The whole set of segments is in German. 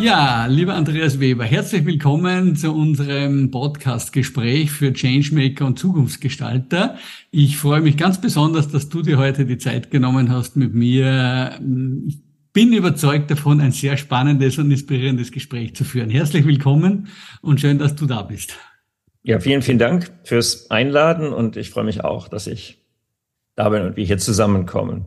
Ja, lieber Andreas Weber, herzlich willkommen zu unserem Podcast-Gespräch für Changemaker und Zukunftsgestalter. Ich freue mich ganz besonders, dass du dir heute die Zeit genommen hast mit mir. Ich bin überzeugt davon, ein sehr spannendes und inspirierendes Gespräch zu führen. Herzlich willkommen und schön, dass du da bist. Ja, vielen, vielen Dank fürs Einladen und ich freue mich auch, dass ich da bin und wir hier zusammenkommen.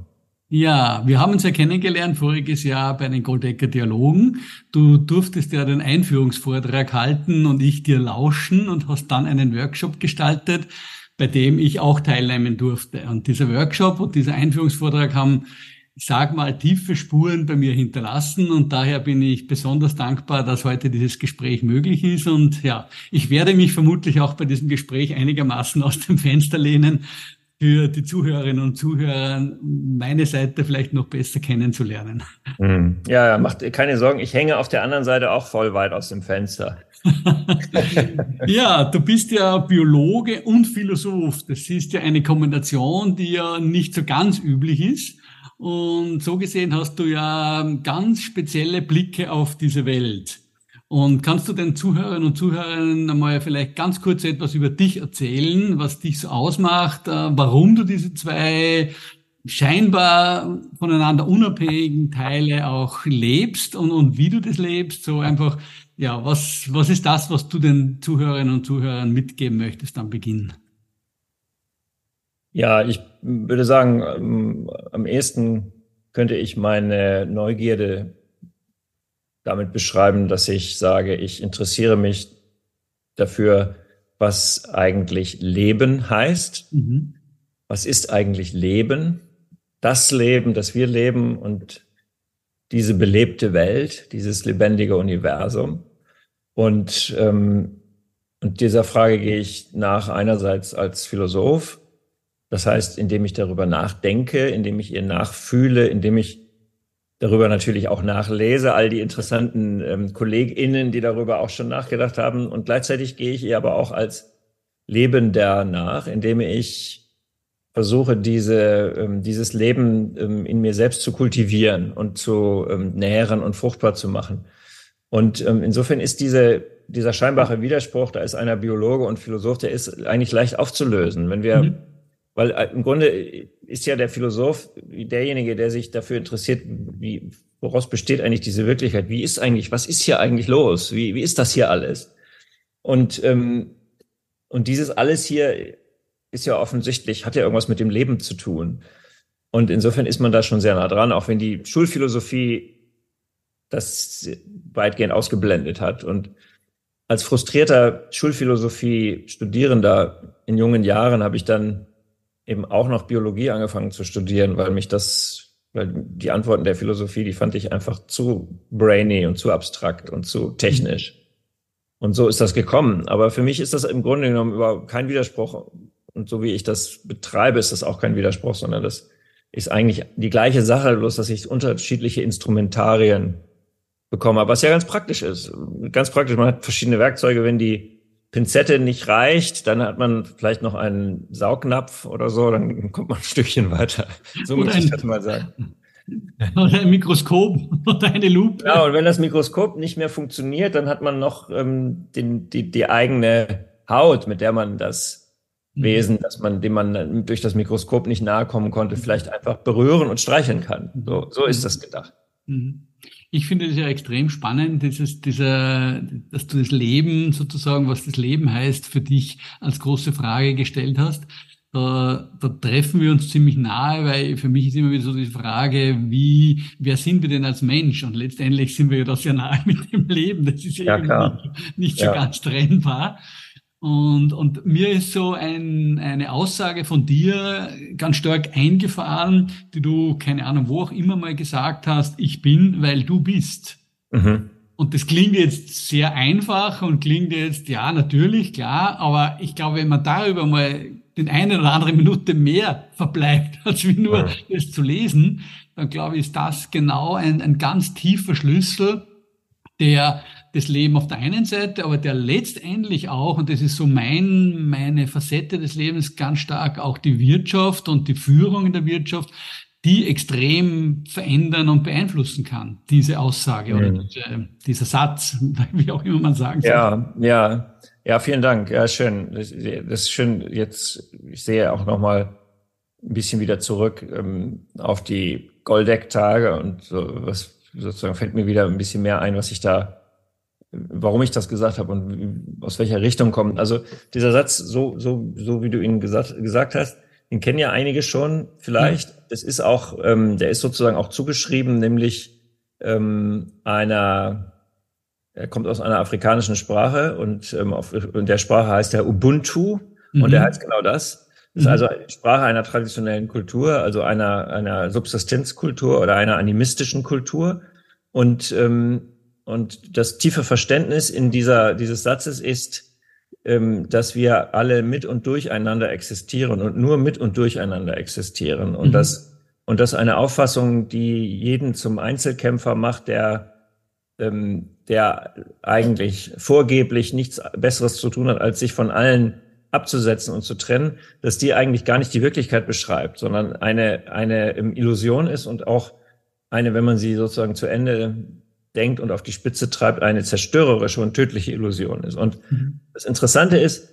Ja, wir haben uns ja kennengelernt voriges Jahr bei den Goldecker Dialogen. Du durftest ja den Einführungsvortrag halten und ich dir lauschen und hast dann einen Workshop gestaltet, bei dem ich auch teilnehmen durfte. Und dieser Workshop und dieser Einführungsvortrag haben, sag mal, tiefe Spuren bei mir hinterlassen und daher bin ich besonders dankbar, dass heute dieses Gespräch möglich ist. Und ja, ich werde mich vermutlich auch bei diesem Gespräch einigermaßen aus dem Fenster lehnen, für die Zuhörerinnen und Zuhörer meine Seite vielleicht noch besser kennenzulernen. Hm. Ja, macht keine Sorgen, ich hänge auf der anderen Seite auch voll weit aus dem Fenster. ja, du bist ja Biologe und Philosoph. Das ist ja eine Kombination, die ja nicht so ganz üblich ist. Und so gesehen hast du ja ganz spezielle Blicke auf diese Welt. Und kannst du den Zuhörern und Zuhörern einmal vielleicht ganz kurz etwas über dich erzählen, was dich so ausmacht, äh, warum du diese zwei scheinbar voneinander unabhängigen Teile auch lebst und, und wie du das lebst? So einfach, ja, was, was ist das, was du den Zuhörerinnen und Zuhörern mitgeben möchtest am Beginn? Ja, ich würde sagen, ähm, am ehesten könnte ich meine Neugierde damit beschreiben, dass ich sage, ich interessiere mich dafür, was eigentlich Leben heißt. Mhm. Was ist eigentlich Leben? Das Leben, das wir leben und diese belebte Welt, dieses lebendige Universum. Und, ähm, und dieser Frage gehe ich nach einerseits als Philosoph, das heißt, indem ich darüber nachdenke, indem ich ihr nachfühle, indem ich darüber natürlich auch nachlese, all die interessanten ähm, KollegInnen, die darüber auch schon nachgedacht haben. Und gleichzeitig gehe ich ihr aber auch als Lebender nach, indem ich versuche, diese, ähm, dieses Leben ähm, in mir selbst zu kultivieren und zu ähm, nähren und fruchtbar zu machen. Und ähm, insofern ist diese, dieser scheinbare Widerspruch, da ist einer Biologe und Philosoph, der ist eigentlich leicht aufzulösen. Wenn wir mhm weil äh, im Grunde ist ja der Philosoph derjenige, der sich dafür interessiert, wie, woraus besteht eigentlich diese Wirklichkeit? Wie ist eigentlich, was ist hier eigentlich los? Wie, wie ist das hier alles? Und, ähm, und dieses alles hier ist ja offensichtlich, hat ja irgendwas mit dem Leben zu tun. Und insofern ist man da schon sehr nah dran, auch wenn die Schulphilosophie das weitgehend ausgeblendet hat. Und als frustrierter Schulphilosophie-Studierender in jungen Jahren habe ich dann eben auch noch Biologie angefangen zu studieren, weil mich das, weil die Antworten der Philosophie, die fand ich einfach zu brainy und zu abstrakt und zu technisch. Und so ist das gekommen. Aber für mich ist das im Grunde genommen überhaupt kein Widerspruch. Und so wie ich das betreibe, ist das auch kein Widerspruch, sondern das ist eigentlich die gleiche Sache, bloß dass ich unterschiedliche Instrumentarien bekomme. Was ja ganz praktisch ist. Ganz praktisch. Man hat verschiedene Werkzeuge, wenn die Pinzette nicht reicht, dann hat man vielleicht noch einen Saugnapf oder so, dann kommt man ein Stückchen weiter. So muss ich das mal sagen. Oder ein Mikroskop oder eine Lupe. Ja, und wenn das Mikroskop nicht mehr funktioniert, dann hat man noch ähm, den, die, die eigene Haut, mit der man das mhm. Wesen, dass man, dem man durch das Mikroskop nicht nahe kommen konnte, vielleicht einfach berühren und streicheln kann. So, so ist das gedacht. Mhm. Ich finde es ja extrem spannend, dieses, dieser, dass du das Leben sozusagen, was das Leben heißt, für dich als große Frage gestellt hast. Da, da treffen wir uns ziemlich nahe, weil für mich ist immer wieder so die Frage, wie, wer sind wir denn als Mensch? Und letztendlich sind wir ja da sehr nahe mit dem Leben. Das ist ja, ja nicht, nicht so ja. ganz trennbar. Und, und mir ist so ein, eine Aussage von dir ganz stark eingefahren, die du, keine Ahnung, wo auch immer mal gesagt hast, ich bin, weil du bist. Mhm. Und das klingt jetzt sehr einfach und klingt jetzt, ja, natürlich, klar, aber ich glaube, wenn man darüber mal den eine oder andere Minute mehr verbleibt, als wie nur ja. das zu lesen, dann glaube ich, ist das genau ein, ein ganz tiefer Schlüssel, der das Leben auf der einen Seite, aber der letztendlich auch, und das ist so mein, meine Facette des Lebens ganz stark, auch die Wirtschaft und die Führung in der Wirtschaft, die extrem verändern und beeinflussen kann, diese Aussage mhm. oder diese, dieser Satz, wie auch immer man sagen soll. Ja, ja, ja, vielen Dank. Ja, schön. Das, das ist schön. Jetzt, ich sehe auch nochmal ein bisschen wieder zurück ähm, auf die Goldeck-Tage und so, was sozusagen fällt mir wieder ein bisschen mehr ein, was ich da, warum ich das gesagt habe und aus welcher Richtung kommt. Also dieser Satz, so, so, so wie du ihn gesagt, gesagt hast, den kennen ja einige schon vielleicht. Mhm. Das ist auch, ähm, der ist sozusagen auch zugeschrieben, nämlich ähm, einer, er kommt aus einer afrikanischen Sprache und ähm, auf, in der Sprache heißt er Ubuntu mhm. und er heißt genau das. Das ist mhm. also eine Sprache einer traditionellen Kultur, also einer, einer Subsistenzkultur oder einer animistischen Kultur. Und, ähm, und das tiefe Verständnis in dieser, dieses Satzes ist, ähm, dass wir alle mit und durcheinander existieren und nur mit und durcheinander existieren. Und mhm. das, und das eine Auffassung, die jeden zum Einzelkämpfer macht, der, ähm, der eigentlich vorgeblich nichts Besseres zu tun hat, als sich von allen abzusetzen und zu trennen, dass die eigentlich gar nicht die Wirklichkeit beschreibt, sondern eine, eine Illusion ist und auch eine, wenn man sie sozusagen zu Ende denkt und auf die Spitze treibt, eine zerstörerische und tödliche Illusion ist. Und mhm. das Interessante ist,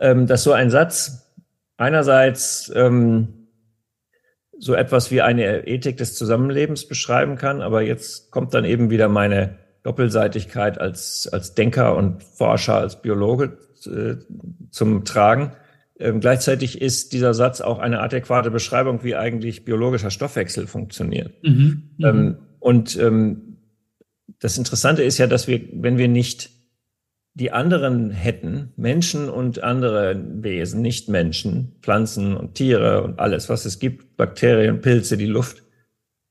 ähm, dass so ein Satz einerseits ähm, so etwas wie eine Ethik des Zusammenlebens beschreiben kann, aber jetzt kommt dann eben wieder meine Doppelseitigkeit als, als Denker und Forscher, als Biologe äh, zum Tragen. Ähm, gleichzeitig ist dieser Satz auch eine adäquate Beschreibung, wie eigentlich biologischer Stoffwechsel funktioniert. Mhm, mhm. ähm, und ähm, das Interessante ist ja, dass wir, wenn wir nicht die anderen hätten, Menschen und andere Wesen, nicht Menschen, Pflanzen und Tiere und alles, was es gibt, Bakterien, Pilze, die Luft,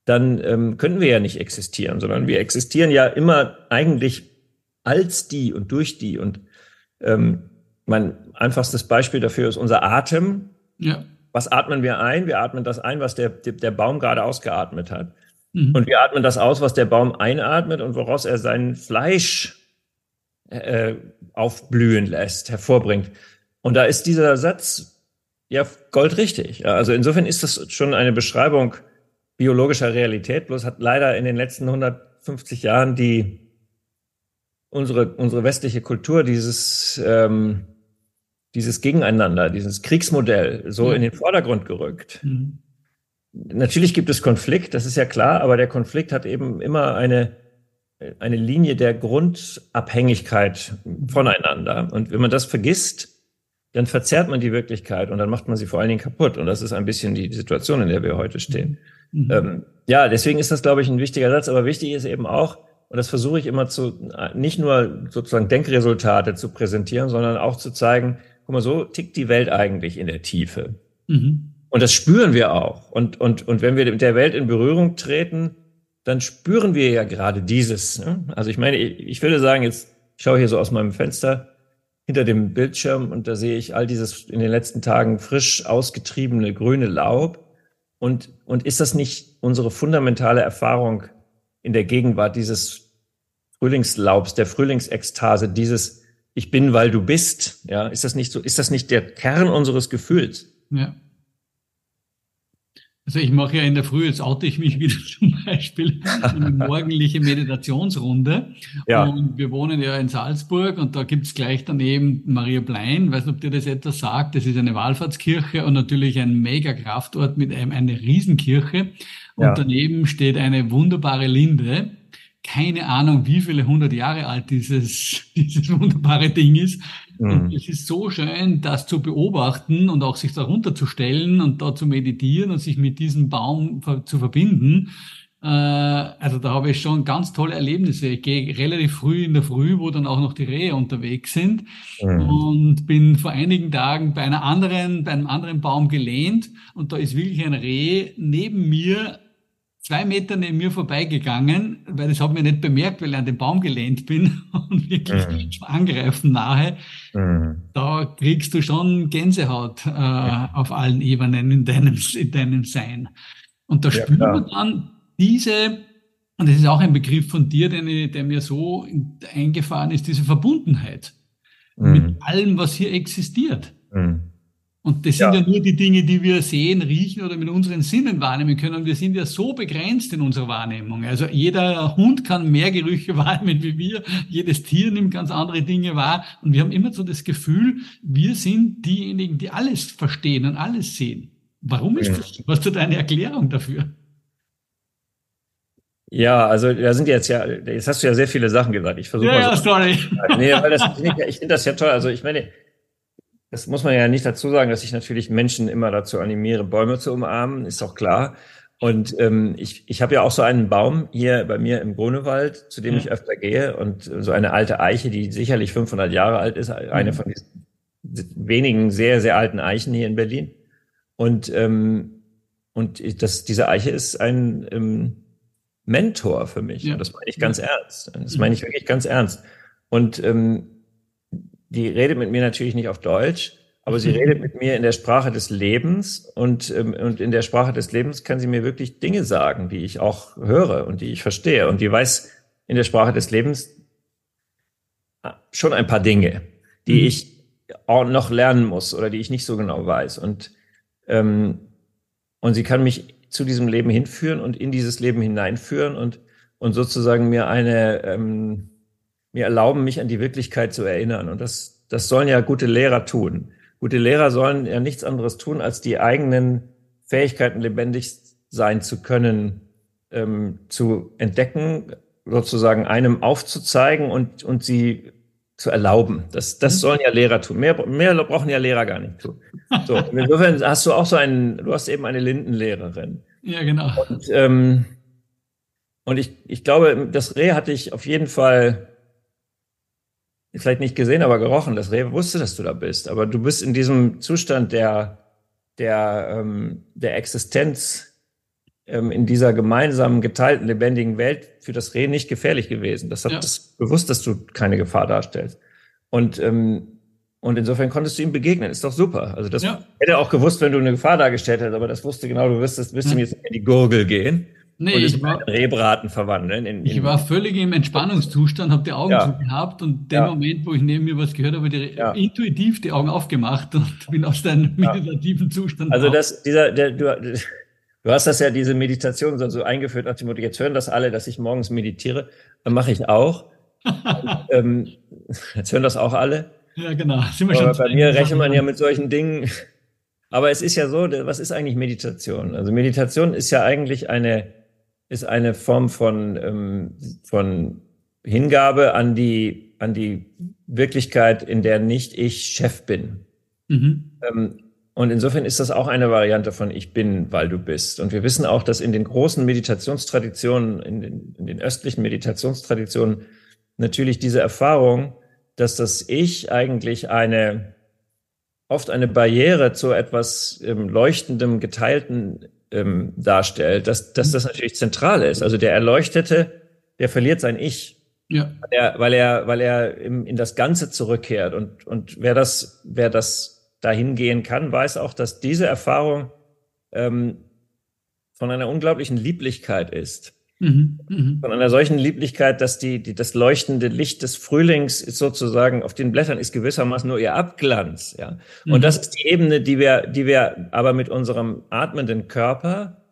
dann ähm, könnten wir ja nicht existieren, sondern wir existieren ja immer eigentlich als die und durch die und ähm, mein einfachstes Beispiel dafür ist unser Atem. Ja. Was atmen wir ein? Wir atmen das ein, was der, der Baum gerade ausgeatmet hat. Mhm. Und wir atmen das aus, was der Baum einatmet und woraus er sein Fleisch äh, aufblühen lässt, hervorbringt. Und da ist dieser Satz ja goldrichtig. Also insofern ist das schon eine Beschreibung biologischer Realität, bloß hat leider in den letzten 150 Jahren die unsere, unsere westliche Kultur dieses, ähm, dieses Gegeneinander, dieses Kriegsmodell so ja. in den Vordergrund gerückt. Mhm. Natürlich gibt es Konflikt, das ist ja klar, aber der Konflikt hat eben immer eine, eine Linie der Grundabhängigkeit voneinander. Und wenn man das vergisst, dann verzerrt man die Wirklichkeit und dann macht man sie vor allen Dingen kaputt. Und das ist ein bisschen die Situation, in der wir heute stehen. Mhm. Ähm, ja, deswegen ist das, glaube ich, ein wichtiger Satz. Aber wichtig ist eben auch, und das versuche ich immer zu, nicht nur sozusagen Denkresultate zu präsentieren, sondern auch zu zeigen, guck mal, so tickt die Welt eigentlich in der Tiefe. Mhm. Und das spüren wir auch. Und, und, und wenn wir mit der Welt in Berührung treten, dann spüren wir ja gerade dieses. Ne? Also ich meine, ich, ich würde sagen, jetzt ich schaue hier so aus meinem Fenster hinter dem Bildschirm und da sehe ich all dieses in den letzten Tagen frisch ausgetriebene grüne Laub. Und, und ist das nicht unsere fundamentale Erfahrung in der Gegenwart dieses Frühlingslaubs, der Frühlingsekstase, dieses Ich bin, weil du bist? Ja, ist das nicht so? Ist das nicht der Kern unseres Gefühls? Ja. Also ich mache ja in der Früh, jetzt oute ich mich wieder zum Beispiel, eine morgendliche Meditationsrunde. Ja. Und wir wohnen ja in Salzburg und da gibt's gleich daneben Maria Blein, weiß nicht, ob dir das etwas sagt, das ist eine Wallfahrtskirche und natürlich ein mega Kraftort mit einem, eine Riesenkirche. Und ja. daneben steht eine wunderbare Linde. Keine Ahnung, wie viele hundert Jahre alt dieses, dieses wunderbare Ding ist. Und mhm. es ist so schön, das zu beobachten und auch sich darunter zu stellen und da zu meditieren und sich mit diesem Baum zu verbinden. Äh, also da habe ich schon ganz tolle Erlebnisse. Ich gehe relativ früh in der Früh, wo dann auch noch die Rehe unterwegs sind mhm. und bin vor einigen Tagen bei einer anderen, bei einem anderen Baum gelehnt und da ist wirklich ein Reh neben mir zwei Meter neben mir vorbeigegangen, weil das hat mir nicht bemerkt, weil ich an den Baum gelehnt bin und wirklich mhm. angreifen nahe. Mhm. Da kriegst du schon Gänsehaut äh, ja. auf allen Ebenen in deinem, in deinem Sein. Und da ja, spürt man dann diese, und das ist auch ein Begriff von dir, den der mir so eingefahren ist, diese Verbundenheit mhm. mit allem, was hier existiert. Mhm. Und das sind ja. ja nur die Dinge, die wir sehen, riechen oder mit unseren Sinnen wahrnehmen können. Wir sind ja so begrenzt in unserer Wahrnehmung. Also jeder Hund kann mehr Gerüche wahrnehmen wie wir. Jedes Tier nimmt ganz andere Dinge wahr. Und wir haben immer so das Gefühl, wir sind diejenigen, die alles verstehen und alles sehen. Warum ist das? Was ist deine Erklärung dafür? Ja, also da sind jetzt ja, jetzt hast du ja sehr viele Sachen gesagt. Ich versuche ja, mal so ja, sorry. Nee, weil das, ich finde das ja toll. Also ich meine, das muss man ja nicht dazu sagen, dass ich natürlich Menschen immer dazu animiere, Bäume zu umarmen, ist auch klar. Und ähm, ich, ich habe ja auch so einen Baum hier bei mir im Grunewald, zu dem ja. ich öfter gehe und so eine alte Eiche, die sicherlich 500 Jahre alt ist, eine mhm. von diesen wenigen sehr, sehr alten Eichen hier in Berlin. Und, ähm, und das, diese Eiche ist ein ähm, Mentor für mich. Ja. Das meine ich ganz ernst. Das meine ich wirklich ganz ernst. Und ähm, die redet mit mir natürlich nicht auf Deutsch, aber sie redet mit mir in der Sprache des Lebens und, ähm, und in der Sprache des Lebens kann sie mir wirklich Dinge sagen, die ich auch höre und die ich verstehe. Und die weiß in der Sprache des Lebens ah, schon ein paar Dinge, die mhm. ich auch noch lernen muss oder die ich nicht so genau weiß. Und, ähm, und sie kann mich zu diesem Leben hinführen und in dieses Leben hineinführen und, und sozusagen mir eine, ähm, mir erlauben, mich an die Wirklichkeit zu erinnern. Und das, das sollen ja gute Lehrer tun. Gute Lehrer sollen ja nichts anderes tun, als die eigenen Fähigkeiten lebendig sein zu können, ähm, zu entdecken, sozusagen einem aufzuzeigen und, und sie zu erlauben. Das, das mhm. sollen ja Lehrer tun. Mehr, mehr brauchen ja Lehrer gar nicht tun. So, insofern hast du auch so einen, du hast eben eine Lindenlehrerin. Ja, genau. Und, ähm, und ich, ich glaube, das Reh hatte ich auf jeden Fall vielleicht nicht gesehen, aber gerochen. Das Reh wusste, dass du da bist. Aber du bist in diesem Zustand der, der, ähm, der Existenz ähm, in dieser gemeinsamen, geteilten, lebendigen Welt für das Reh nicht gefährlich gewesen. Das hat ja. das bewusst, dass du keine Gefahr darstellst. Und, ähm, und insofern konntest du ihm begegnen. Ist doch super. Also das ja. hätte er auch gewusst, wenn du eine Gefahr dargestellt hättest, aber das wusste genau, du wirst, wirst hm. ihm jetzt in die Gurgel gehen. Nee, und ich war, Rehbraten verwandeln. In, in ich war völlig im Entspannungszustand, habe die Augen ja. gehabt und dem ja. Moment, wo ich neben mir was gehört habe, die, ja. intuitiv die Augen aufgemacht und bin aus deinem meditativen Zustand. Also das, dieser, der, du, du hast das ja diese Meditation so, so eingeführt nach dem Motto, jetzt hören das alle, dass ich morgens meditiere. Dann mache ich auch. und, ähm, jetzt hören das auch alle. Ja, genau. Sind wir schon bei mir rechnet man ja mit solchen Dingen. Aber es ist ja so, was ist eigentlich Meditation? Also Meditation ist ja eigentlich eine ist eine Form von, ähm, von Hingabe an die, an die Wirklichkeit, in der nicht ich Chef bin. Mhm. Ähm, und insofern ist das auch eine Variante von Ich bin, weil du bist. Und wir wissen auch, dass in den großen Meditationstraditionen, in den, in den östlichen Meditationstraditionen, natürlich diese Erfahrung, dass das Ich eigentlich eine, oft eine Barriere zu etwas ähm, leuchtendem, geteilten ähm, darstellt, dass, dass das natürlich zentral ist. Also der Erleuchtete, der verliert sein Ich. Ja. Weil er, weil er, weil er im, in das Ganze zurückkehrt. Und, und wer das, wer das dahin gehen kann, weiß auch, dass diese Erfahrung ähm, von einer unglaublichen Lieblichkeit ist. Mhm, mh. Von einer solchen Lieblichkeit, dass die, die, das leuchtende Licht des Frühlings ist sozusagen auf den Blättern ist gewissermaßen nur ihr Abglanz, ja. Mhm. Und das ist die Ebene, die wir, die wir aber mit unserem atmenden Körper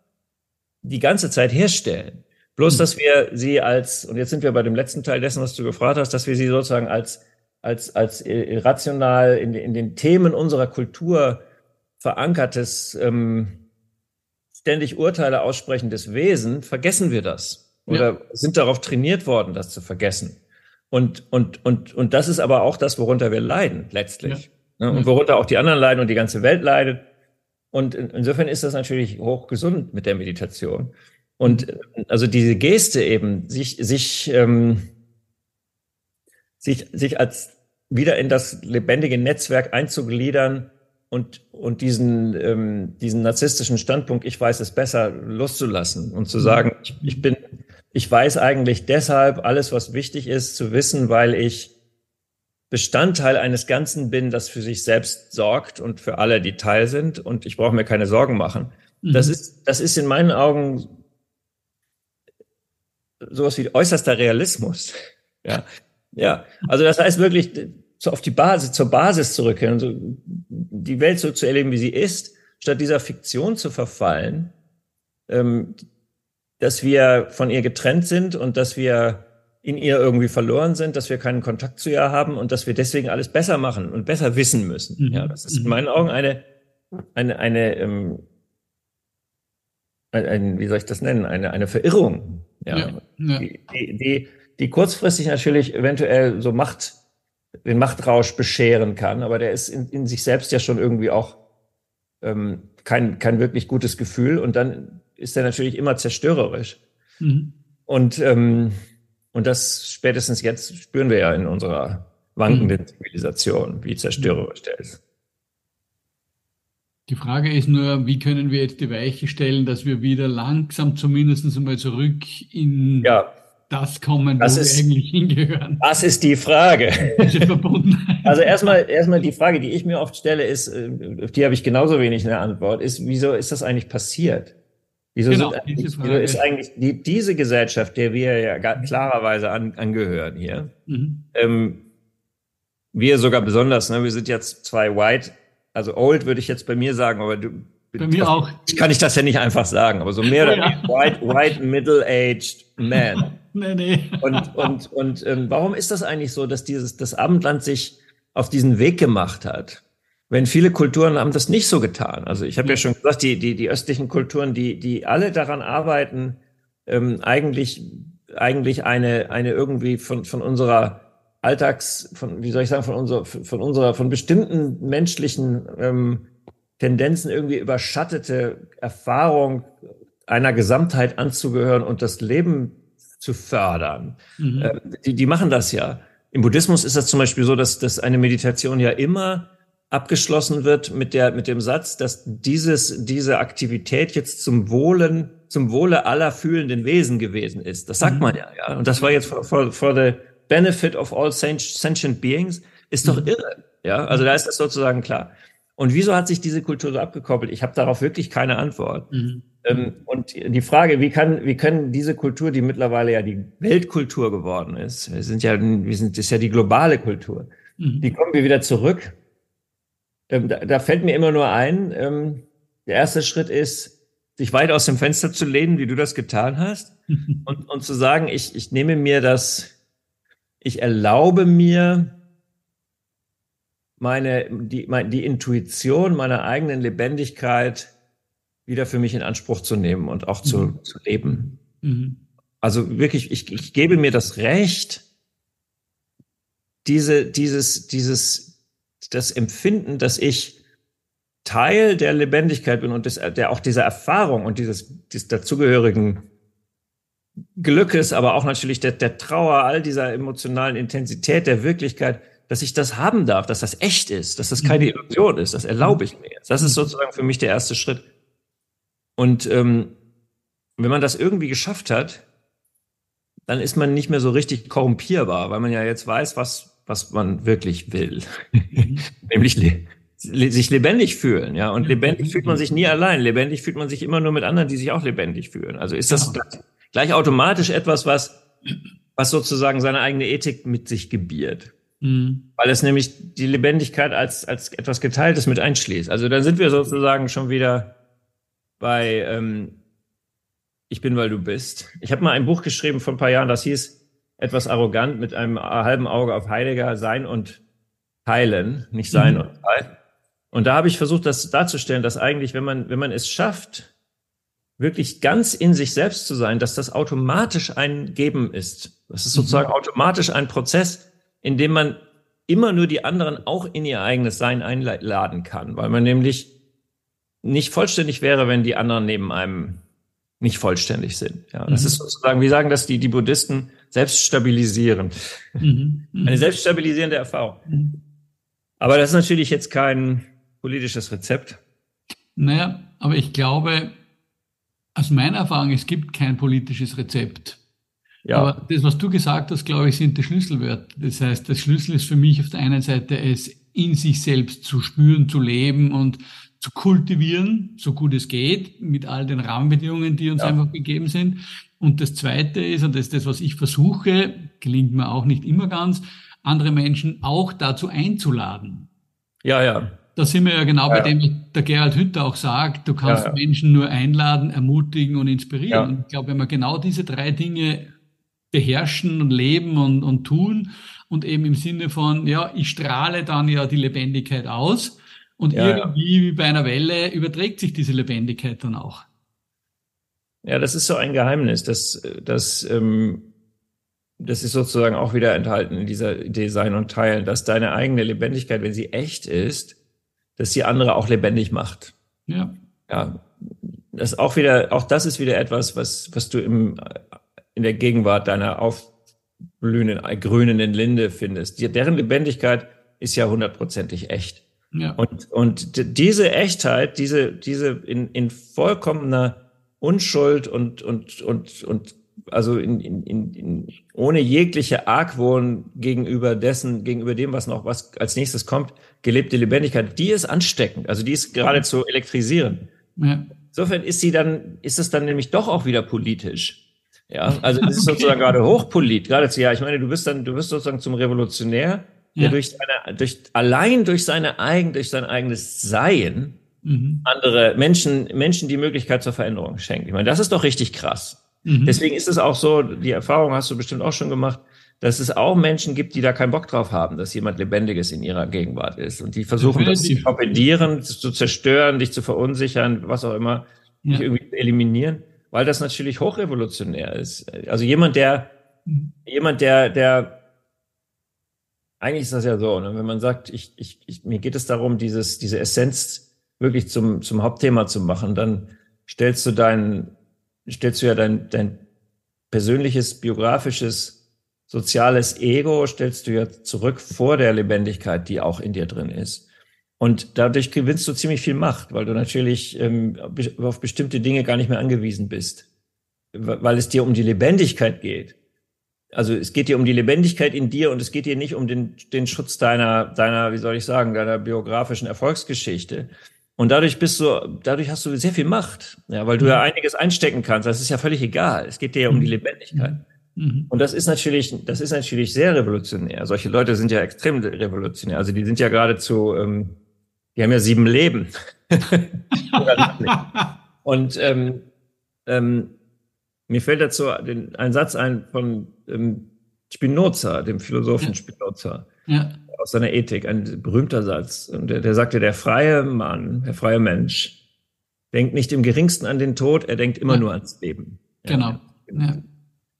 die ganze Zeit herstellen. Bloß, mhm. dass wir sie als, und jetzt sind wir bei dem letzten Teil dessen, was du gefragt hast, dass wir sie sozusagen als, als, als irrational in, in den Themen unserer Kultur verankertes, ähm, ständig Urteile aussprechendes Wesen, vergessen wir das. Oder ja. sind darauf trainiert worden, das zu vergessen. Und, und, und, und das ist aber auch das, worunter wir leiden, letztlich. Ja. Ne? Und worunter auch die anderen leiden und die ganze Welt leidet. Und insofern ist das natürlich hochgesund mit der Meditation. Und also diese Geste eben, sich, sich, ähm, sich, sich als wieder in das lebendige Netzwerk einzugliedern, und, und diesen, ähm, diesen narzisstischen Standpunkt, ich weiß es besser, loszulassen und zu sagen, ich, ich bin, ich weiß eigentlich deshalb alles, was wichtig ist, zu wissen, weil ich Bestandteil eines Ganzen bin, das für sich selbst sorgt und für alle, die Teil sind. Und ich brauche mir keine Sorgen machen. Mhm. Das ist, das ist in meinen Augen sowas wie äußerster Realismus. Ja, ja. Also das heißt wirklich, so auf die Basis, zur Basis zurückkehren, so die Welt so zu erleben, wie sie ist, statt dieser Fiktion zu verfallen, ähm, dass wir von ihr getrennt sind und dass wir in ihr irgendwie verloren sind, dass wir keinen Kontakt zu ihr haben und dass wir deswegen alles besser machen und besser wissen müssen. Mhm. Ja, das ist in meinen Augen eine, eine, eine, ähm, ein, ein, wie soll ich das nennen, eine, eine Verirrung. Ja, ja, ja. Die, die, die, die kurzfristig natürlich eventuell so Macht, den Machtrausch bescheren kann, aber der ist in, in sich selbst ja schon irgendwie auch ähm, kein, kein wirklich gutes Gefühl und dann ist er natürlich immer zerstörerisch. Mhm. Und, ähm, und das spätestens jetzt spüren wir ja in unserer wankenden mhm. Zivilisation, wie zerstörerisch der ist. Die Frage ist nur, wie können wir jetzt die Weiche stellen, dass wir wieder langsam zumindest einmal zurück in ja. Das kommen, das wo ist, wir eigentlich hingehören. Das ist die Frage. also erstmal, erstmal die Frage, die ich mir oft stelle, ist, äh, auf die habe ich genauso wenig eine Antwort, ist, wieso ist das eigentlich passiert? Wieso, genau, sind, wieso ist eigentlich die, diese Gesellschaft, der wir ja klarerweise an, angehören hier, mhm. ähm, wir sogar besonders, ne, wir sind jetzt zwei White also old würde ich jetzt bei mir sagen, aber du, bei mir auch. Kann ich das ja nicht einfach sagen, aber so mehr oder weniger ja. white, white, middle-aged man. nee, nee. Und, und, und ähm, warum ist das eigentlich so, dass dieses, das Abendland sich auf diesen Weg gemacht hat? Wenn viele Kulturen haben das nicht so getan. Also ich habe ja. ja schon gesagt, die, die, die östlichen Kulturen, die, die alle daran arbeiten, ähm, eigentlich, eigentlich eine, eine irgendwie von, von unserer Alltags, von, wie soll ich sagen, von unserer, von unserer, von bestimmten menschlichen ähm, Tendenzen irgendwie überschattete Erfahrung einer Gesamtheit anzugehören und das Leben zu fördern. Mhm. Äh, die, die machen das ja. Im Buddhismus ist das zum Beispiel so, dass, dass eine Meditation ja immer abgeschlossen wird mit der, mit dem Satz, dass dieses, diese Aktivität jetzt zum Wohlen, zum Wohle aller fühlenden Wesen gewesen ist. Das sagt mhm. man ja, ja. Und das war jetzt vor, vor, vor der, Benefit of all sentient beings ist doch mhm. irre. Ja, also da ist das sozusagen klar. Und wieso hat sich diese Kultur so abgekoppelt? Ich habe darauf wirklich keine Antwort. Mhm. Ähm, und die Frage, wie kann, wie können diese Kultur, die mittlerweile ja die Weltkultur geworden ist, wir sind ja, wir sind, das ist ja die globale Kultur, mhm. wie kommen wir wieder zurück? Da, da, fällt mir immer nur ein, ähm, der erste Schritt ist, sich weit aus dem Fenster zu lehnen, wie du das getan hast, und, und zu sagen, ich, ich nehme mir das, ich erlaube mir, meine, die, meine, die Intuition meiner eigenen Lebendigkeit wieder für mich in Anspruch zu nehmen und auch zu, mhm. zu leben. Mhm. Also wirklich, ich, ich gebe mir das Recht, diese, dieses, dieses, das Empfinden, dass ich Teil der Lebendigkeit bin und des, der auch dieser Erfahrung und dieses, des dazugehörigen Glückes, aber auch natürlich der, der Trauer, all dieser emotionalen Intensität der Wirklichkeit, dass ich das haben darf, dass das echt ist, dass das keine mhm. Illusion ist, das erlaube ich mir jetzt. Das ist sozusagen für mich der erste Schritt. Und ähm, wenn man das irgendwie geschafft hat, dann ist man nicht mehr so richtig korrumpierbar, weil man ja jetzt weiß, was, was man wirklich will. Mhm. Nämlich le sich lebendig fühlen, ja. Und lebendig fühlt man sich nie allein. Lebendig fühlt man sich immer nur mit anderen, die sich auch lebendig fühlen. Also ist das, ja gleich automatisch etwas, was, was sozusagen seine eigene Ethik mit sich gebiert. Mhm. Weil es nämlich die Lebendigkeit als, als etwas Geteiltes mit einschließt. Also dann sind wir sozusagen schon wieder bei ähm, Ich bin, weil du bist. Ich habe mal ein Buch geschrieben vor ein paar Jahren, das hieß etwas arrogant mit einem halben Auge auf Heidegger, Sein und Teilen, nicht Sein mhm. und Teil. Und da habe ich versucht, das darzustellen, dass eigentlich, wenn man, wenn man es schafft, wirklich ganz in sich selbst zu sein, dass das automatisch ein Geben ist. Das ist sozusagen mhm. automatisch ein Prozess, in dem man immer nur die anderen auch in ihr eigenes Sein einladen kann, weil man nämlich nicht vollständig wäre, wenn die anderen neben einem nicht vollständig sind. Ja, das mhm. ist sozusagen, wie sagen das die, die Buddhisten, selbststabilisierend. Mhm. Mhm. Eine selbststabilisierende Erfahrung. Mhm. Aber das ist natürlich jetzt kein, politisches Rezept? Naja, aber ich glaube, aus meiner Erfahrung, es gibt kein politisches Rezept. Ja. Aber das, was du gesagt hast, glaube ich, sind die Schlüsselwörter. Das heißt, das Schlüssel ist für mich auf der einen Seite, es in sich selbst zu spüren, zu leben und zu kultivieren, so gut es geht, mit all den Rahmenbedingungen, die uns ja. einfach gegeben sind. Und das Zweite ist, und das ist das, was ich versuche, gelingt mir auch nicht immer ganz, andere Menschen auch dazu einzuladen. Ja, ja. Da sind wir ja genau ja, bei dem, was der Gerald Hütter auch sagt, du kannst ja, Menschen nur einladen, ermutigen und inspirieren. Und ich glaube, wenn wir genau diese drei Dinge beherrschen und leben und, und tun und eben im Sinne von, ja, ich strahle dann ja die Lebendigkeit aus und irgendwie wie bei einer Welle überträgt sich diese Lebendigkeit dann auch. Ja, das ist so ein Geheimnis, dass, dass ähm, das ist sozusagen auch wieder enthalten in dieser Design und Teilen, dass deine eigene Lebendigkeit, wenn sie echt ist, dass sie andere auch lebendig macht. Ja. Ja. Das auch wieder, auch das ist wieder etwas, was, was du im, in der Gegenwart deiner aufblühenden, grünenden Linde findest. Die, deren Lebendigkeit ist ja hundertprozentig echt. Ja. Und, und diese Echtheit, diese, diese in, in vollkommener Unschuld und, und, und, und also in, in, in, ohne jegliche Argwohn gegenüber dessen, gegenüber dem, was noch was als nächstes kommt, gelebte Lebendigkeit, die ist ansteckend, also die ist geradezu elektrisierend. Ja. Insofern ist sie dann, ist es dann nämlich doch auch wieder politisch. Ja, also es ist okay. sozusagen gerade hochpolit, geradezu, ja, ich meine, du bist dann, du bist sozusagen zum Revolutionär, der ja. durch seine, durch, allein durch seine eigen, durch sein eigenes Sein mhm. andere Menschen, Menschen die Möglichkeit zur Veränderung schenkt. Ich meine, das ist doch richtig krass. Mhm. Deswegen ist es auch so, die Erfahrung hast du bestimmt auch schon gemacht, dass es auch Menschen gibt, die da keinen Bock drauf haben, dass jemand Lebendiges in ihrer Gegenwart ist. Und die versuchen, das zu torpedieren, zu zerstören, dich zu verunsichern, was auch immer, ja. dich irgendwie zu eliminieren, weil das natürlich hochrevolutionär ist. Also jemand, der, mhm. jemand, der, der, eigentlich ist das ja so, ne? wenn man sagt, ich, ich, ich, mir geht es darum, dieses, diese Essenz wirklich zum, zum Hauptthema zu machen, dann stellst du deinen, stellst du ja dein, dein persönliches, biografisches, soziales Ego, stellst du ja zurück vor der Lebendigkeit, die auch in dir drin ist. Und dadurch gewinnst du ziemlich viel Macht, weil du natürlich ähm, auf bestimmte Dinge gar nicht mehr angewiesen bist, weil es dir um die Lebendigkeit geht. Also es geht dir um die Lebendigkeit in dir und es geht dir nicht um den, den Schutz deiner, deiner, wie soll ich sagen, deiner biografischen Erfolgsgeschichte, und dadurch bist du, dadurch hast du sehr viel Macht, ja, weil du ja mhm. einiges einstecken kannst. Das ist ja völlig egal. Es geht dir ja um die mhm. Lebendigkeit. Mhm. Und das ist natürlich, das ist natürlich sehr revolutionär. Solche Leute sind ja extrem revolutionär. Also die sind ja geradezu, ähm, die haben ja sieben Leben. Und ähm, ähm, mir fällt dazu den, ein Satz ein von ähm, Spinoza, dem Philosophen ja. Spinoza. Ja aus seiner Ethik, ein berühmter Satz. Und der, der sagte, der freie Mann, der freie Mensch, denkt nicht im geringsten an den Tod, er denkt immer ja. nur ans Leben. Genau. Ja.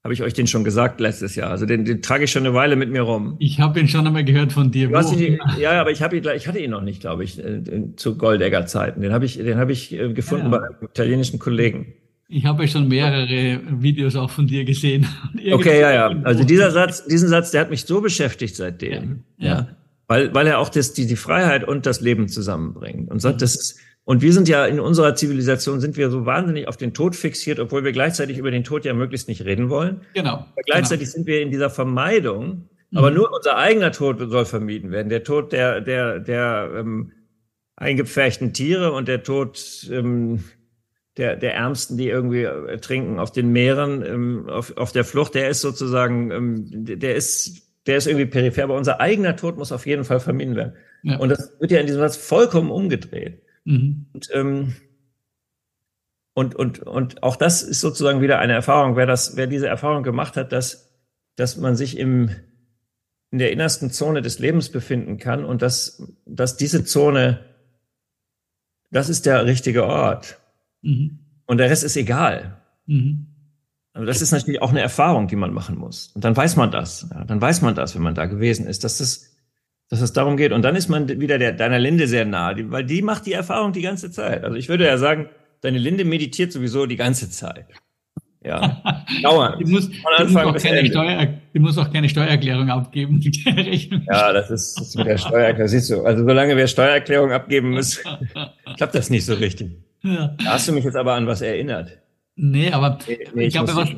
Habe ich euch den schon gesagt letztes Jahr? Also den, den trage ich schon eine Weile mit mir rum. Ich habe ihn schon einmal gehört von dir. Ihn, ja, aber ich habe ihn, ich hatte ihn noch nicht, glaube ich, äh, zu Goldegger Zeiten. Den habe ich, den habe ich äh, gefunden bei einem italienischen Kollegen. Ich habe ja schon mehrere Videos auch von dir gesehen. Okay, ja, ja. Also dieser Satz, diesen Satz, der hat mich so beschäftigt seitdem. Ja. ja. Weil, weil er auch das, die, die Freiheit und das Leben zusammenbringt. Und sagt, das ist, und wir sind ja in unserer Zivilisation sind wir so wahnsinnig auf den Tod fixiert, obwohl wir gleichzeitig über den Tod ja möglichst nicht reden wollen. Genau. Aber gleichzeitig genau. sind wir in dieser Vermeidung. Aber mhm. nur unser eigener Tod soll vermieden werden. Der Tod der, der, der ähm, eingepferchten Tiere und der Tod ähm, der, der Ärmsten, die irgendwie trinken auf den Meeren, ähm, auf, auf der Flucht, der ist sozusagen, ähm, der ist, der ist irgendwie peripher, aber unser eigener Tod muss auf jeden Fall vermieden werden. Ja. Und das wird ja in diesem Satz vollkommen umgedreht. Mhm. Und, ähm, und, und, und auch das ist sozusagen wieder eine Erfahrung. Wer das, wer diese Erfahrung gemacht hat, dass, dass man sich im, in der innersten Zone des Lebens befinden kann und dass, dass diese Zone, das ist der richtige Ort. Mhm. Und der Rest ist egal. Mhm. Aber das ist natürlich auch eine Erfahrung, die man machen muss. Und dann weiß man das. Ja, dann weiß man das, wenn man da gewesen ist, dass das, dass es darum geht. Und dann ist man wieder der, deiner Linde sehr nahe, weil die macht die Erfahrung die ganze Zeit. Also ich würde ja sagen, deine Linde meditiert sowieso die ganze Zeit. Ja. Dauernd. Die muss, Von Anfang bis Ende. Steuer, die muss auch keine Steuererklärung abgeben. ja, das ist, das ist mit der Steuererklärung. Siehst du, also solange wir Steuererklärung abgeben müssen, klappt das nicht so richtig. Ja. Da hast du mich jetzt aber an was erinnert. Nee, aber nee, nee, ich, ich glaube, was.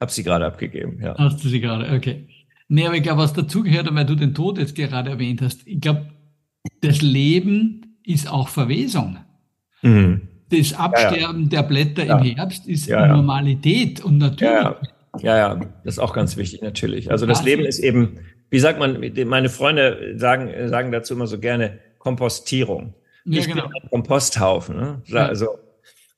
Hab sie gerade abgegeben, ja. Hast du sie gerade, okay. Nee, aber ich glaube, was dazugehört, weil du den Tod jetzt gerade erwähnt hast, ich glaube, das Leben ist auch Verwesung. Mhm das Absterben ja, ja. der Blätter ja. im Herbst ist Normalität und natürlich. Ja, ja, das ist auch ganz wichtig, natürlich. Also das Leben ist eben, wie sagt man, meine Freunde sagen, sagen dazu immer so gerne Kompostierung. Ich genau. bin ein Komposthaufen. Ne? Also,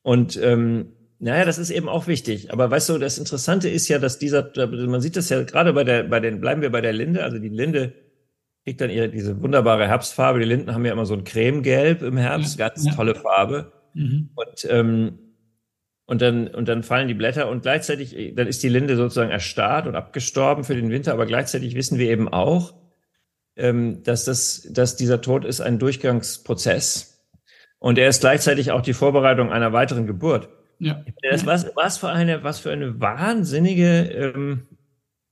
und ähm, naja, das ist eben auch wichtig. Aber weißt du, das Interessante ist ja, dass dieser, man sieht das ja gerade bei der, bei den, bleiben wir bei der Linde, also die Linde kriegt dann ihre, diese wunderbare Herbstfarbe. Die Linden haben ja immer so ein Cremegelb im Herbst, ganz tolle Farbe. Mhm. Und, ähm, und, dann, und dann fallen die Blätter und gleichzeitig, dann ist die Linde sozusagen erstarrt und abgestorben für den Winter, aber gleichzeitig wissen wir eben auch, ähm, dass, das, dass dieser Tod ist ein Durchgangsprozess und er ist gleichzeitig auch die Vorbereitung einer weiteren Geburt. Ja. Das, was, was, für eine, was für eine wahnsinnige ähm,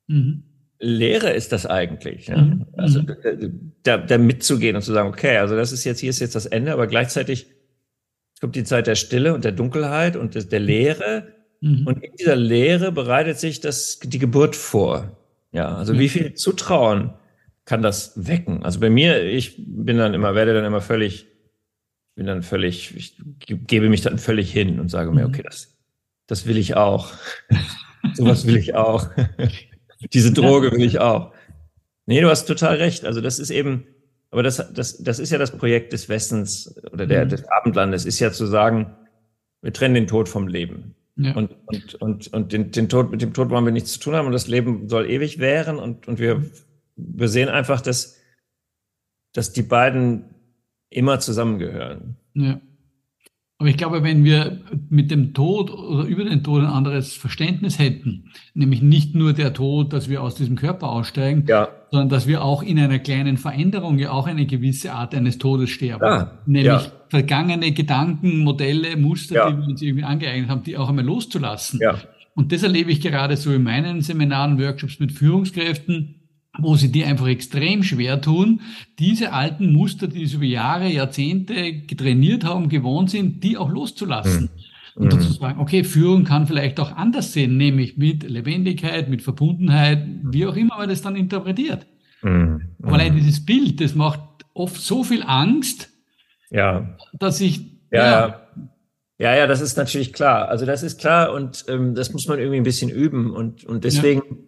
mhm. Lehre ist das eigentlich. Ja? Mhm. Also mhm. da, da mitzugehen und zu sagen, okay, also das ist jetzt, hier ist jetzt das Ende, aber gleichzeitig kommt die Zeit der Stille und der Dunkelheit und des, der Leere. Mhm. Und in dieser Leere bereitet sich das, die Geburt vor. Ja, also wie viel Zutrauen kann das wecken? Also bei mir, ich bin dann immer, werde dann immer völlig, bin dann völlig, ich gebe mich dann völlig hin und sage mir, mhm. okay, das, das will ich auch. Sowas will ich auch. Diese Droge will ich auch. Nee, du hast total recht. Also das ist eben, aber das, das, das ist ja das Projekt des Westens oder der, mhm. des Abendlandes, ist ja zu sagen, wir trennen den Tod vom Leben. Ja. Und, und, und, und den, den Tod, mit dem Tod wollen wir nichts zu tun haben und das Leben soll ewig währen und, und wir, wir sehen einfach, dass, dass die beiden immer zusammengehören. Ja. Aber ich glaube, wenn wir mit dem Tod oder über den Tod ein anderes Verständnis hätten, nämlich nicht nur der Tod, dass wir aus diesem Körper aussteigen, ja. sondern dass wir auch in einer kleinen Veränderung ja auch eine gewisse Art eines Todes sterben. Ja. Nämlich ja. vergangene Gedanken, Modelle, Muster, die wir uns irgendwie angeeignet haben, die auch einmal loszulassen. Und das erlebe ich gerade so in meinen Seminaren, Workshops mit Führungskräften, wo sie dir einfach extrem schwer tun, diese alten Muster, die sie über Jahre, Jahrzehnte getrainiert haben, gewohnt sind, die auch loszulassen. Mhm. Und dazu sagen, okay, Führung kann vielleicht auch anders sehen, nämlich mit Lebendigkeit, mit Verbundenheit, wie auch immer man das dann interpretiert. Mhm. Aber allein dieses Bild, das macht oft so viel Angst, ja. dass ich, ja, ja. Ja, ja, das ist natürlich klar. Also das ist klar und ähm, das muss man irgendwie ein bisschen üben und und deswegen ja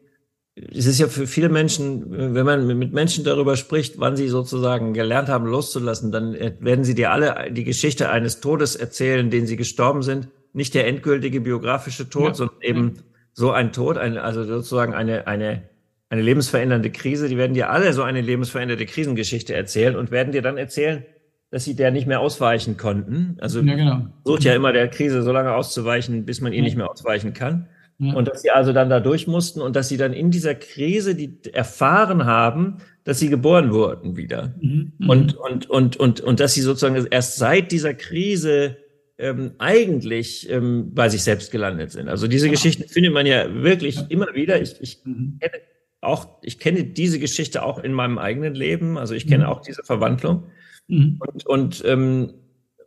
es ist ja für viele Menschen, wenn man mit Menschen darüber spricht, wann sie sozusagen gelernt haben, loszulassen, dann werden sie dir alle die Geschichte eines Todes erzählen, den sie gestorben sind. Nicht der endgültige biografische Tod, ja. sondern eben so ein Tod, ein, also sozusagen eine, eine, eine lebensverändernde Krise. Die werden dir alle so eine lebensveränderte Krisengeschichte erzählen und werden dir dann erzählen, dass sie der nicht mehr ausweichen konnten. Also ja, genau. sucht ja immer der Krise so lange auszuweichen, bis man ihr ja. nicht mehr ausweichen kann. Ja. Und dass sie also dann da durch mussten und dass sie dann in dieser Krise die erfahren haben, dass sie geboren wurden wieder. Mhm. mhm. Und, und, und, und, und dass sie sozusagen erst seit dieser Krise ähm, eigentlich ähm, bei sich selbst gelandet sind. Also diese ja. Geschichten findet man ja wirklich ja. immer wieder. Ich, ich mhm. kenne auch, ich kenne diese Geschichte auch in meinem eigenen Leben. Also ich kenne mhm. auch diese Verwandlung. Mhm. Und, und ähm,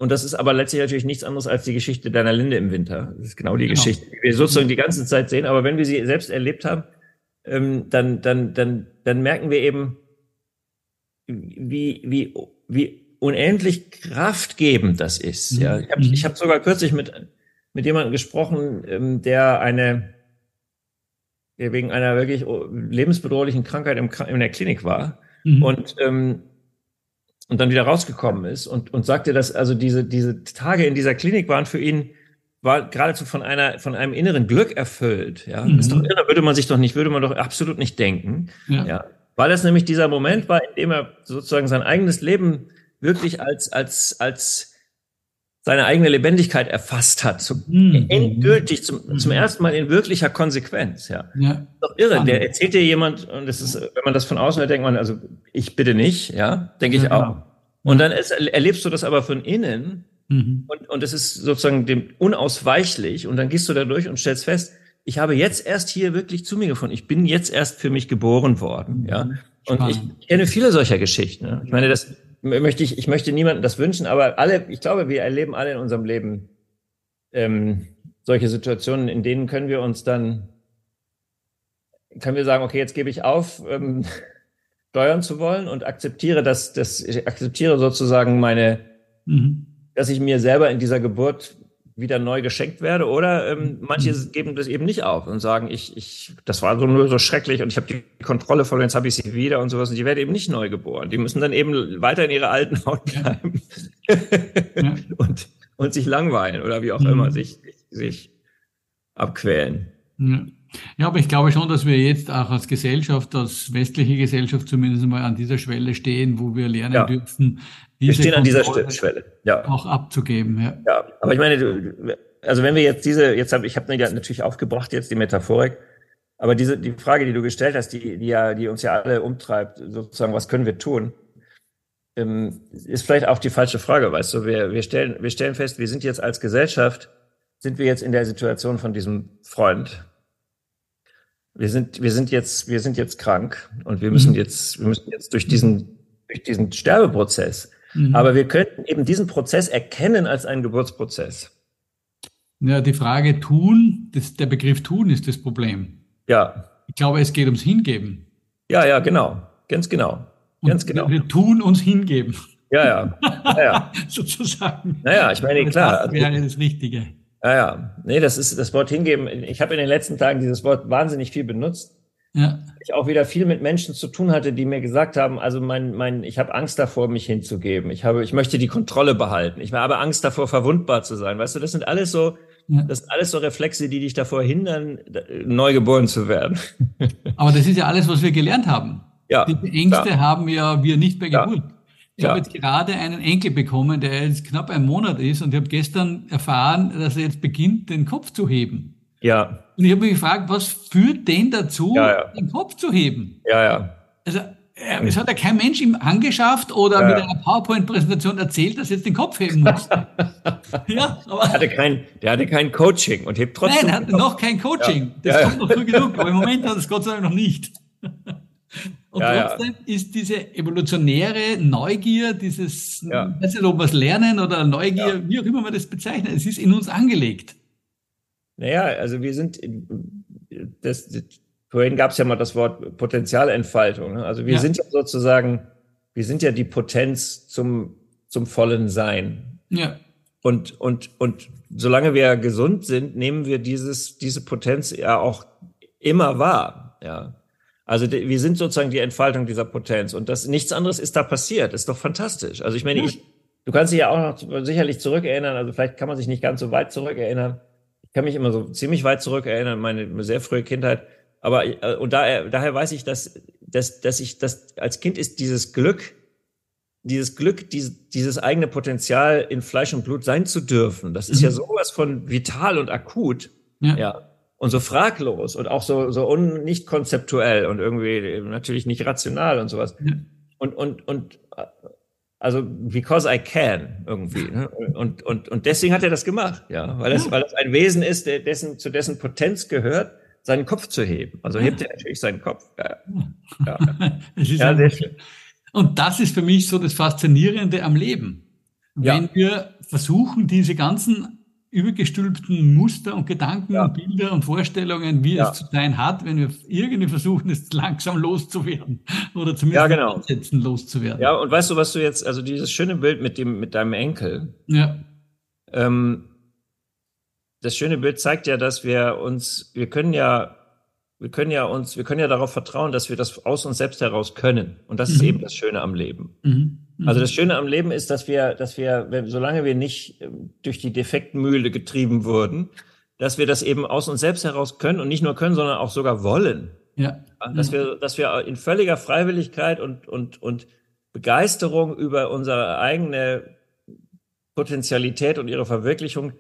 und das ist aber letztlich natürlich nichts anderes als die Geschichte deiner Linde im Winter. Das ist genau die genau. Geschichte, die wir sozusagen die ganze Zeit sehen. Aber wenn wir sie selbst erlebt haben, ähm, dann, dann, dann, dann merken wir eben, wie, wie, wie unendlich kraftgebend das ist. Ja, ich habe mhm. ich hab sogar kürzlich mit, mit jemandem gesprochen, ähm, der eine, der wegen einer wirklich lebensbedrohlichen Krankheit im, in der Klinik war. Mhm. Und ähm, und dann wieder rausgekommen ist und, und sagte, dass also diese, diese Tage in dieser Klinik waren für ihn, war geradezu von einer, von einem inneren Glück erfüllt. Ja, mhm. ist doch irre, würde man sich doch nicht, würde man doch absolut nicht denken. Ja. ja. Weil das nämlich dieser Moment war, in dem er sozusagen sein eigenes Leben wirklich als, als, als seine eigene Lebendigkeit erfasst hat, zum, mhm. endgültig zum, mhm. zum ersten Mal in wirklicher Konsequenz. Ja, ja. doch irre. Der erzählt dir jemand und das ist, wenn man das von außen hört, denkt man, also ich bitte nicht, ja, denke ich ja, auch. Genau. Und dann ist, erlebst du das aber von innen mhm. und und es ist sozusagen dem unausweichlich und dann gehst du da durch und stellst fest, ich habe jetzt erst hier wirklich zu mir gefunden. Ich bin jetzt erst für mich geboren worden, ja. Mhm. Und Spannend. ich kenne viele solcher Geschichten. Ne? Ich meine, das möchte ich, ich möchte niemandem das wünschen, aber alle, ich glaube, wir erleben alle in unserem Leben ähm, solche Situationen, in denen können wir uns dann, können wir sagen, okay, jetzt gebe ich auf, ähm, steuern zu wollen und akzeptiere das, das ich akzeptiere sozusagen meine, mhm. dass ich mir selber in dieser Geburt wieder neu geschenkt werde oder ähm, manche mhm. geben das eben nicht auf und sagen, ich, ich, das war so nur so schrecklich und ich habe die Kontrolle verloren, jetzt habe ich sie wieder und sowas und die werden eben nicht neu geboren. Die müssen dann eben weiter in ihrer alten Haut bleiben ja. und, und sich langweilen oder wie auch mhm. immer sich, sich abquälen. Ja. ja, aber ich glaube schon, dass wir jetzt auch als Gesellschaft, als westliche Gesellschaft zumindest mal an dieser Schwelle stehen, wo wir lernen ja. dürfen, wir stehen an dieser Schwelle, ja. Auch abzugeben, ja. Ja, aber ich meine, also wenn wir jetzt diese, jetzt habe ich habe natürlich aufgebracht jetzt die Metaphorik, aber diese die Frage, die du gestellt hast, die die ja, die uns ja alle umtreibt, sozusagen, was können wir tun, ähm, ist vielleicht auch die falsche Frage, weißt du? Wir wir stellen wir stellen fest, wir sind jetzt als Gesellschaft sind wir jetzt in der Situation von diesem Freund. Wir sind wir sind jetzt wir sind jetzt krank und wir müssen mhm. jetzt wir müssen jetzt durch diesen durch diesen Sterbeprozess Mhm. Aber wir könnten eben diesen Prozess erkennen als einen Geburtsprozess. Ja, die Frage tun, das, der Begriff tun ist das Problem. Ja. Ich glaube, es geht ums Hingeben. Ja, ja, genau. Ganz genau. Ganz genau. Wir, tun uns hingeben. Ja, ja. ja, ja. Sozusagen. Naja, ich meine, klar. Das wäre das Richtige. Ja, ja. Nee, das ist das Wort hingeben. Ich habe in den letzten Tagen dieses Wort wahnsinnig viel benutzt ja. ich auch wieder viel mit Menschen zu tun hatte, die mir gesagt haben, also mein, mein, ich habe Angst davor, mich hinzugeben. Ich habe, ich möchte die Kontrolle behalten. Ich habe Angst davor, verwundbar zu sein. Weißt du, das sind alles so, ja. das sind alles so Reflexe, die dich davor hindern, neu geboren zu werden. Aber das ist ja alles, was wir gelernt haben. Ja. Die Ängste klar. haben ja wir nicht bei Geburt. Ja. Ich ja. habe jetzt gerade einen Enkel bekommen, der jetzt knapp ein Monat ist und ich habe gestern erfahren, dass er jetzt beginnt, den Kopf zu heben. Ja. Und ich habe mich gefragt, was führt den dazu, ja, ja. den Kopf zu heben? Ja, ja. Also es hat ja kein Mensch ihm angeschafft oder ja, mit einer PowerPoint-Präsentation erzählt, dass er jetzt den Kopf heben muss. ja, aber der hatte kein, der hatte kein Coaching und hebt trotzdem. Nein, er hatte noch kein Coaching. Das kommt noch früh genug, aber im Moment hat es Gott sei Dank noch nicht. Und trotzdem ist diese evolutionäre Neugier, dieses, ja. weiß nicht, ob wir es lernen oder Neugier, wie auch immer man das bezeichnet, es ist in uns angelegt. Naja, also wir sind, das, vorhin gab es ja mal das Wort Potenzialentfaltung. Ne? Also wir ja. sind ja sozusagen, wir sind ja die Potenz zum, zum vollen Sein. Ja. Und, und, und solange wir gesund sind, nehmen wir dieses, diese Potenz ja auch immer wahr. Ja. Also wir sind sozusagen die Entfaltung dieser Potenz und das nichts anderes ist da passiert. Ist doch fantastisch. Also ich meine, ich, du kannst dich ja auch noch sicherlich zurückerinnern. Also vielleicht kann man sich nicht ganz so weit zurückerinnern kann mich immer so ziemlich weit zurück erinnern, meine sehr frühe Kindheit. Aber äh, und daher, daher weiß ich, dass, dass, dass ich das als Kind ist dieses Glück, dieses Glück, dieses, dieses eigene Potenzial in Fleisch und Blut sein zu dürfen. Das ist mhm. ja sowas von vital und akut. Ja. ja. Und so fraglos und auch so, so un, nicht konzeptuell und irgendwie natürlich nicht rational und sowas. Ja. Und, und, und also because I can irgendwie. Ne? Und, und, und deswegen hat er das gemacht, ja, weil es, weil es ein Wesen ist, der dessen, zu dessen Potenz gehört, seinen Kopf zu heben. Also hebt er natürlich seinen Kopf. Ja, ja. ja sehr schön. Und das ist für mich so das Faszinierende am Leben. Wenn ja. wir versuchen, diese ganzen übergestülpten Muster und Gedanken ja. und Bilder und Vorstellungen, wie ja. es zu sein hat, wenn wir irgendwie versuchen, es langsam loszuwerden oder zumindest ja, genau. ansetzen loszuwerden. Ja, und weißt du, was du jetzt, also dieses schöne Bild mit dem, mit deinem Enkel. Ja. Ähm, das schöne Bild zeigt ja, dass wir uns, wir können ja, wir können ja uns, wir können ja darauf vertrauen, dass wir das aus uns selbst heraus können. Und das mhm. ist eben das Schöne am Leben. Mhm. Also das mhm. Schöne am Leben ist, dass wir, dass wir, solange wir nicht ähm, durch die Defektmühle getrieben wurden, dass wir das eben aus uns selbst heraus können und nicht nur können, sondern auch sogar wollen. Ja. Dass wir, dass wir in völliger Freiwilligkeit und, und, und Begeisterung über unsere eigene Potenzialität und ihre Verwirklichung,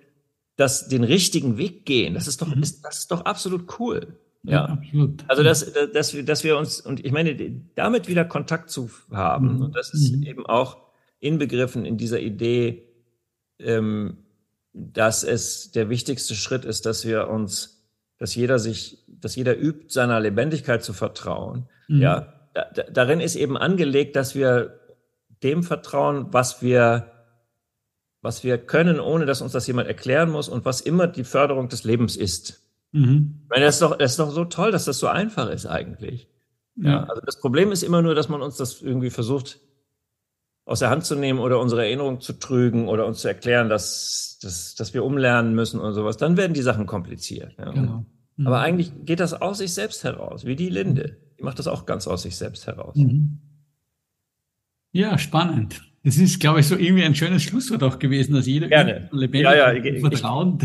das den richtigen Weg gehen. Das ist doch, mhm. ist, das ist doch absolut cool. Ja, absolut. Also dass, dass, wir, dass wir uns, und ich meine, damit wieder Kontakt zu haben, mhm. und das ist mhm. eben auch inbegriffen in dieser Idee, ähm, dass es der wichtigste Schritt ist, dass wir uns, dass jeder sich, dass jeder übt, seiner Lebendigkeit zu vertrauen. Mhm. Ja, da, darin ist eben angelegt, dass wir dem vertrauen, was wir, was wir können, ohne dass uns das jemand erklären muss und was immer die Förderung des Lebens ist. Mhm. Ich meine, das ist, doch, das ist doch so toll, dass das so einfach ist eigentlich. Ja. ja. also das Problem ist immer nur, dass man uns das irgendwie versucht aus der Hand zu nehmen oder unsere Erinnerung zu trügen oder uns zu erklären, dass, dass, dass wir umlernen müssen und sowas. Dann werden die Sachen kompliziert. Ja. Genau. Mhm. Aber eigentlich geht das aus sich selbst heraus, wie die Linde. Die macht das auch ganz aus sich selbst heraus. Mhm. Ja, spannend. Das ist, glaube ich, so irgendwie ein schönes Schlusswort auch gewesen, dass jeder Gerne. lebendig ja, ja, Vertrauen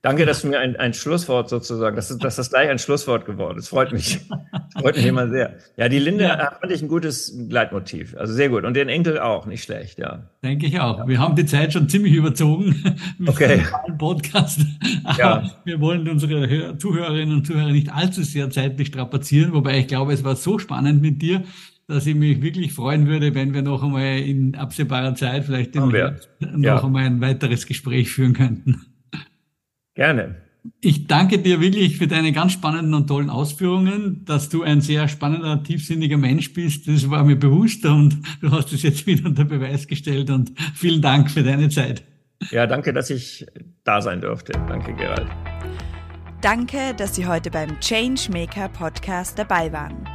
Danke, dass du mir ein, ein Schlusswort sozusagen, dass, dass das gleich ein Schlusswort geworden ist. Freut mich. freut mich immer sehr. Ja, die Linde ja. fand ich ein gutes Leitmotiv. Also sehr gut. Und den Enkel auch, nicht schlecht, ja. Denke ich auch. Wir haben die Zeit schon ziemlich überzogen mit okay. dem Podcast. Aber ja. wir wollen unsere Zuhörerinnen und Zuhörer nicht allzu sehr zeitlich strapazieren, wobei ich glaube, es war so spannend mit dir, dass ich mich wirklich freuen würde, wenn wir noch einmal in absehbarer Zeit vielleicht noch ja. einmal ein weiteres Gespräch führen könnten. Gerne. Ich danke dir wirklich für deine ganz spannenden und tollen Ausführungen, dass du ein sehr spannender, tiefsinniger Mensch bist. Das war mir bewusst und du hast es jetzt wieder unter Beweis gestellt und vielen Dank für deine Zeit. Ja, danke, dass ich da sein durfte. Danke, Gerald. Danke, dass Sie heute beim Changemaker Podcast dabei waren.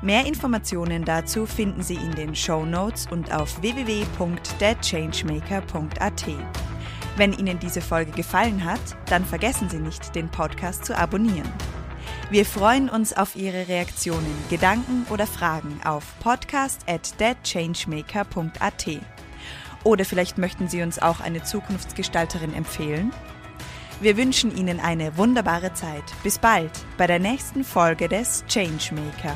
Mehr Informationen dazu finden Sie in den Show Notes und auf www.thechangemaker.at. Wenn Ihnen diese Folge gefallen hat, dann vergessen Sie nicht, den Podcast zu abonnieren. Wir freuen uns auf Ihre Reaktionen, Gedanken oder Fragen auf podcast at deadchangemaker.at. Oder vielleicht möchten Sie uns auch eine Zukunftsgestalterin empfehlen? Wir wünschen Ihnen eine wunderbare Zeit. Bis bald bei der nächsten Folge des Changemaker.